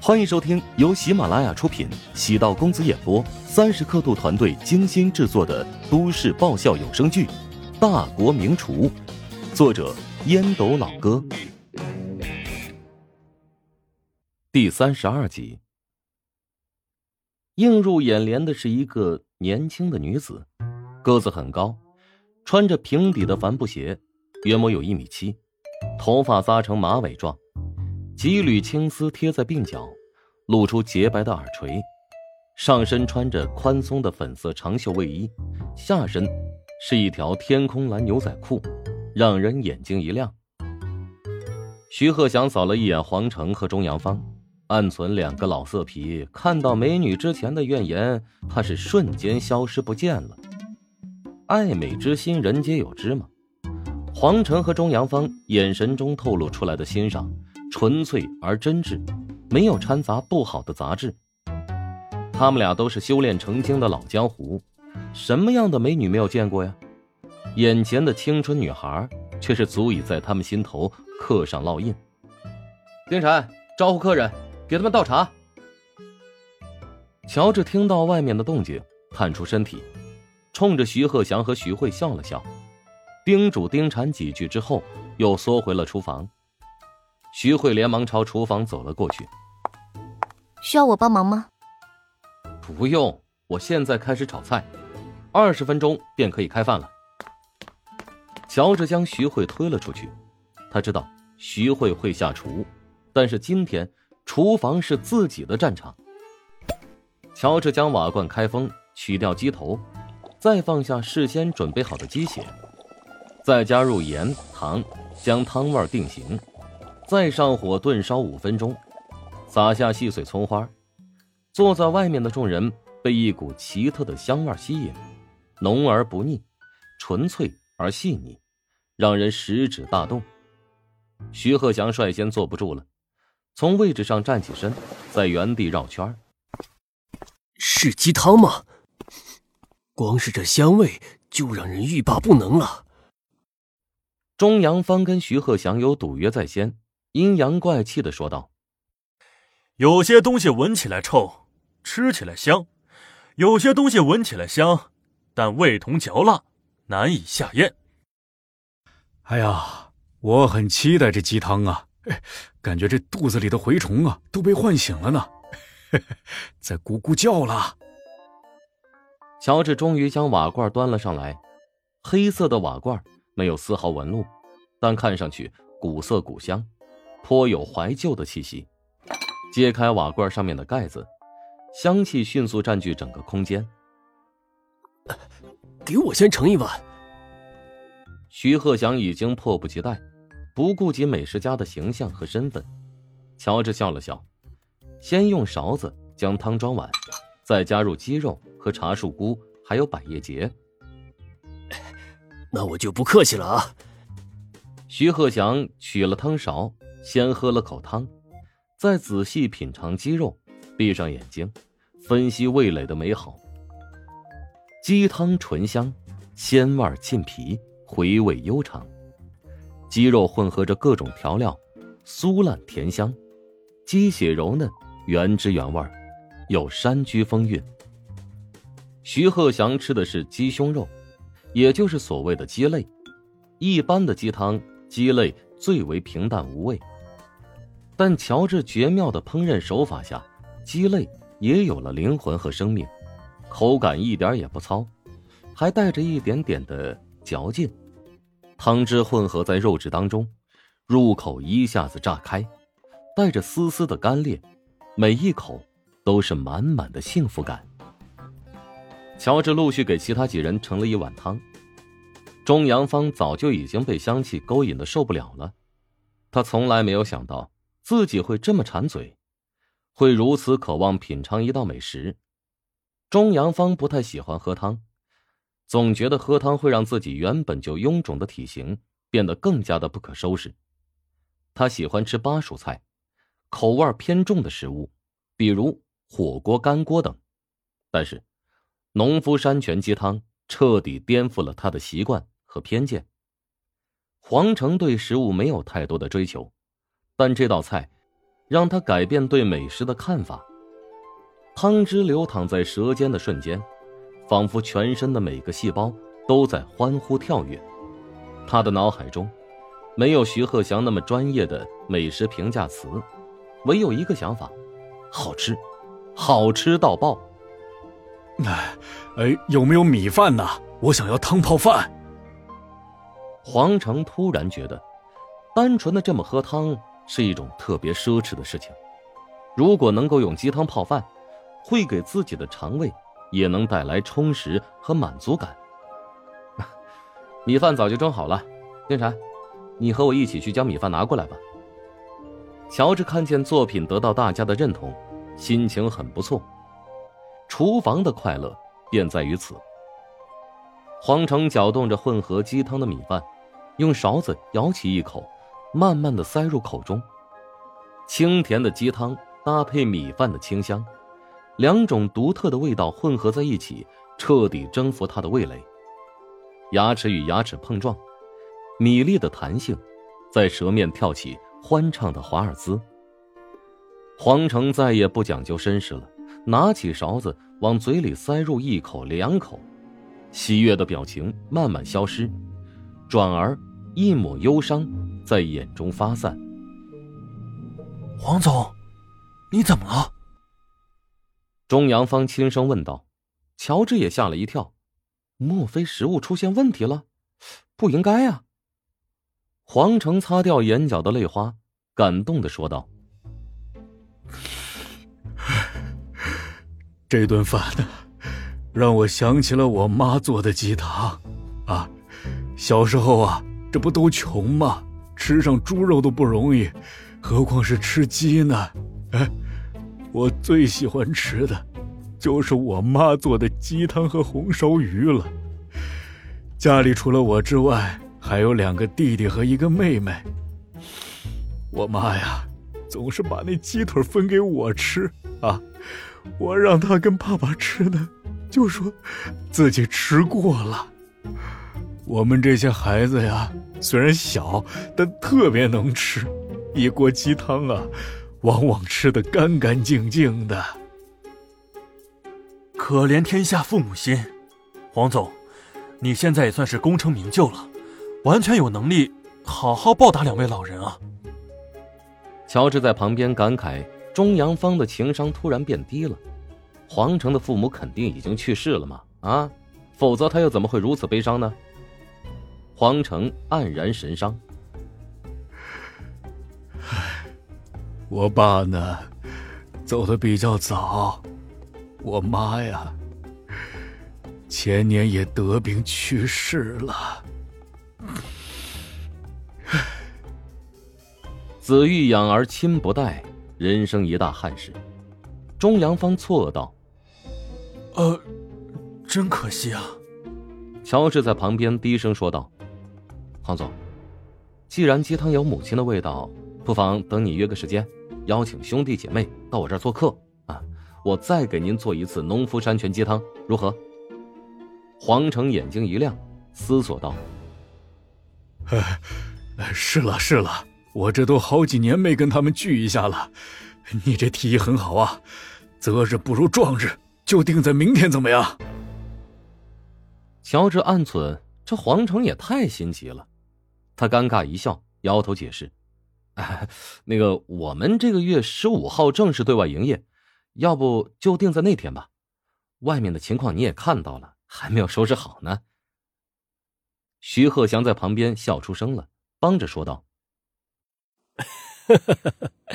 欢迎收听由喜马拉雅出品、喜道公子演播、三十刻度团队精心制作的都市爆笑有声剧《大国名厨》，作者烟斗老哥，第三十二集。映入眼帘的是一个年轻的女子，个子很高，穿着平底的帆布鞋，约莫有一米七，头发扎成马尾状。几缕青丝贴在鬓角，露出洁白的耳垂，上身穿着宽松的粉色长袖卫衣，下身是一条天空蓝牛仔裤，让人眼睛一亮。徐鹤翔扫了一眼黄成和钟阳芳，暗存两个老色皮看到美女之前的怨言，怕是瞬间消失不见了。爱美之心，人皆有之嘛。黄成和钟阳芳眼神中透露出来的欣赏。纯粹而真挚，没有掺杂不好的杂质。他们俩都是修炼成精的老江湖，什么样的美女没有见过呀？眼前的青春女孩却是足以在他们心头刻上烙印。丁禅，招呼客人，给他们倒茶。乔治听到外面的动静，探出身体，冲着徐鹤祥和徐慧笑了笑，叮嘱丁禅几句之后，又缩回了厨房。徐慧连忙朝厨房走了过去。需要我帮忙吗？不用，我现在开始炒菜，二十分钟便可以开饭了。乔治将徐慧推了出去，他知道徐慧会下厨，但是今天厨房是自己的战场。乔治将瓦罐开封，取掉鸡头，再放下事先准备好的鸡血，再加入盐、糖，将汤味定型。再上火炖烧五分钟，撒下细碎葱花。坐在外面的众人被一股奇特的香味吸引，浓而不腻，纯粹而细腻，让人食指大动。徐鹤祥率先坐不住了，从位置上站起身，在原地绕圈是鸡汤吗？光是这香味就让人欲罢不能了。钟阳芳跟徐鹤祥有赌约在先。阴阳怪气的说道：“有些东西闻起来臭，吃起来香；有些东西闻起来香，但味同嚼蜡，难以下咽。”哎呀，我很期待这鸡汤啊！感觉这肚子里的蛔虫啊都被唤醒了呢，在咕咕叫了。乔治终于将瓦罐端了上来，黑色的瓦罐没有丝毫纹路，但看上去古色古香。颇有怀旧的气息。揭开瓦罐上面的盖子，香气迅速占据整个空间。给我先盛一碗。徐鹤祥已经迫不及待，不顾及美食家的形象和身份。乔治笑了笑，先用勺子将汤装碗，再加入鸡肉和茶树菇，还有百叶结。那我就不客气了啊。徐鹤祥取了汤勺。先喝了口汤，再仔细品尝鸡肉，闭上眼睛，分析味蕾的美好。鸡汤醇香，鲜味沁脾，回味悠长。鸡肉混合着各种调料，酥烂甜香，鸡血柔嫩，原汁原味，有山居风韵。徐鹤祥吃的是鸡胸肉，也就是所谓的鸡肋。一般的鸡汤，鸡肋最为平淡无味。但乔治绝妙的烹饪手法下，鸡肋也有了灵魂和生命，口感一点也不糙，还带着一点点的嚼劲。汤汁混合在肉质当中，入口一下子炸开，带着丝丝的干裂，每一口都是满满的幸福感。乔治陆续给其他几人盛了一碗汤，钟阳芳早就已经被香气勾引的受不了了，他从来没有想到。自己会这么馋嘴，会如此渴望品尝一道美食。钟阳芳不太喜欢喝汤，总觉得喝汤会让自己原本就臃肿的体型变得更加的不可收拾。他喜欢吃巴蜀菜，口味偏重的食物，比如火锅、干锅等。但是，农夫山泉鸡汤彻底颠覆了他的习惯和偏见。黄成对食物没有太多的追求。但这道菜，让他改变对美食的看法。汤汁流淌在舌尖的瞬间，仿佛全身的每个细胞都在欢呼跳跃。他的脑海中，没有徐鹤翔那么专业的美食评价词，唯有一个想法：好吃，好吃到爆。哎，哎，有没有米饭呢？我想要汤泡饭。黄成突然觉得，单纯的这么喝汤是一种特别奢侈的事情。如果能够用鸡汤泡饭，会给自己的肠胃也能带来充实和满足感。米饭早就蒸好了，念禅，你和我一起去将米饭拿过来吧。乔治看见作品得到大家的认同，心情很不错。厨房的快乐便在于此。黄成搅动着混合鸡汤的米饭，用勺子舀起一口，慢慢的塞入口中。清甜的鸡汤搭配米饭的清香。两种独特的味道混合在一起，彻底征服他的味蕾。牙齿与牙齿碰撞，米粒的弹性，在舌面跳起欢畅的华尔兹。黄成再也不讲究绅士了，拿起勺子往嘴里塞入一口两口，喜悦的表情慢慢消失，转而一抹忧伤在眼中发散。黄总，你怎么了？钟阳芳轻声问道：“乔治也吓了一跳，莫非食物出现问题了？不应该啊。”黄成擦掉眼角的泪花，感动的说道：“这顿饭呢，让我想起了我妈做的鸡汤。啊，小时候啊，这不都穷吗？吃上猪肉都不容易，何况是吃鸡呢？哎。”我最喜欢吃的，就是我妈做的鸡汤和红烧鱼了。家里除了我之外，还有两个弟弟和一个妹妹。我妈呀，总是把那鸡腿分给我吃啊，我让她跟爸爸吃呢，就说自己吃过了。我们这些孩子呀，虽然小，但特别能吃，一锅鸡汤啊。往往吃得干干净净的。可怜天下父母心，黄总，你现在也算是功成名就了，完全有能力好好报答两位老人啊。乔治在旁边感慨：钟阳芳的情商突然变低了。黄成的父母肯定已经去世了嘛？啊，否则他又怎么会如此悲伤呢？黄成黯然神伤。我爸呢，走的比较早。我妈呀，前年也得病去世了。子欲养而亲不待，人生一大憾事。钟良方错愕道：“呃，真可惜啊。”乔治在旁边低声说道：“黄总，既然鸡汤有母亲的味道，不妨等你约个时间。”邀请兄弟姐妹到我这儿做客啊！我再给您做一次农夫山泉鸡汤，如何？黄成眼睛一亮，思索道：“哎，是了是了，我这都好几年没跟他们聚一下了。你这提议很好啊，择日不如撞日，就定在明天，怎么样？”乔治暗忖：这黄成也太心急了。他尴尬一笑，摇头解释。那个，我们这个月十五号正式对外营业，要不就定在那天吧。外面的情况你也看到了，还没有收拾好呢。徐鹤祥在旁边笑出声了，帮着说道：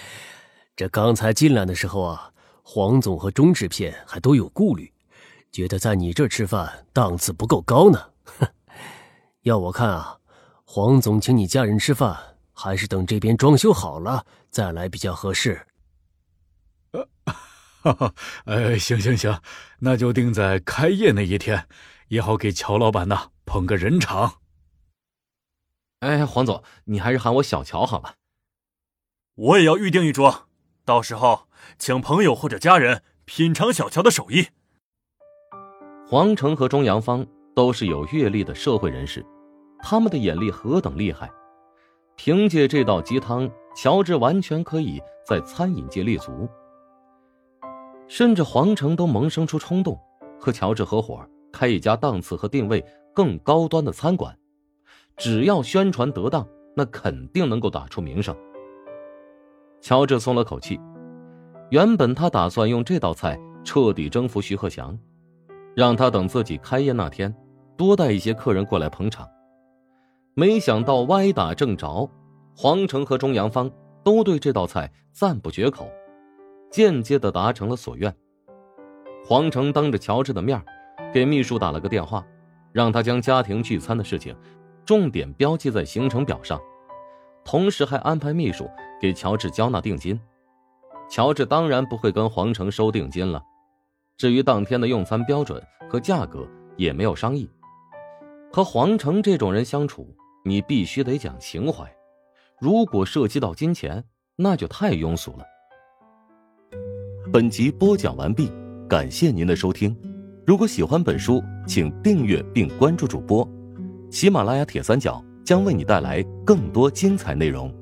“这刚才进来的时候啊，黄总和钟制片还都有顾虑，觉得在你这吃饭档次不够高呢。要我看啊，黄总请你家人吃饭。”还是等这边装修好了再来比较合适。呃，哈哈，呃，行行行，那就定在开业那一天，也好给乔老板呐捧个人场。哎，黄总，你还是喊我小乔好了。我也要预定一桌，到时候请朋友或者家人品尝小乔的手艺。黄成和钟阳芳都是有阅历的社会人士，他们的眼力何等厉害！凭借这道鸡汤，乔治完全可以在餐饮界立足。甚至黄成都萌生出冲动，和乔治合伙开一家档次和定位更高端的餐馆。只要宣传得当，那肯定能够打出名声。乔治松了口气，原本他打算用这道菜彻底征服徐鹤祥，让他等自己开业那天多带一些客人过来捧场。没想到歪打正着，黄成和钟阳芳都对这道菜赞不绝口。间接的达成了所愿。黄成当着乔治的面，给秘书打了个电话，让他将家庭聚餐的事情重点标记在行程表上，同时还安排秘书给乔治交纳定金。乔治当然不会跟黄成收定金了，至于当天的用餐标准和价格也没有商议。和黄成这种人相处，你必须得讲情怀，如果涉及到金钱，那就太庸俗了。本集播讲完毕，感谢您的收听。如果喜欢本书，请订阅并关注主播。喜马拉雅铁三角将为你带来更多精彩内容。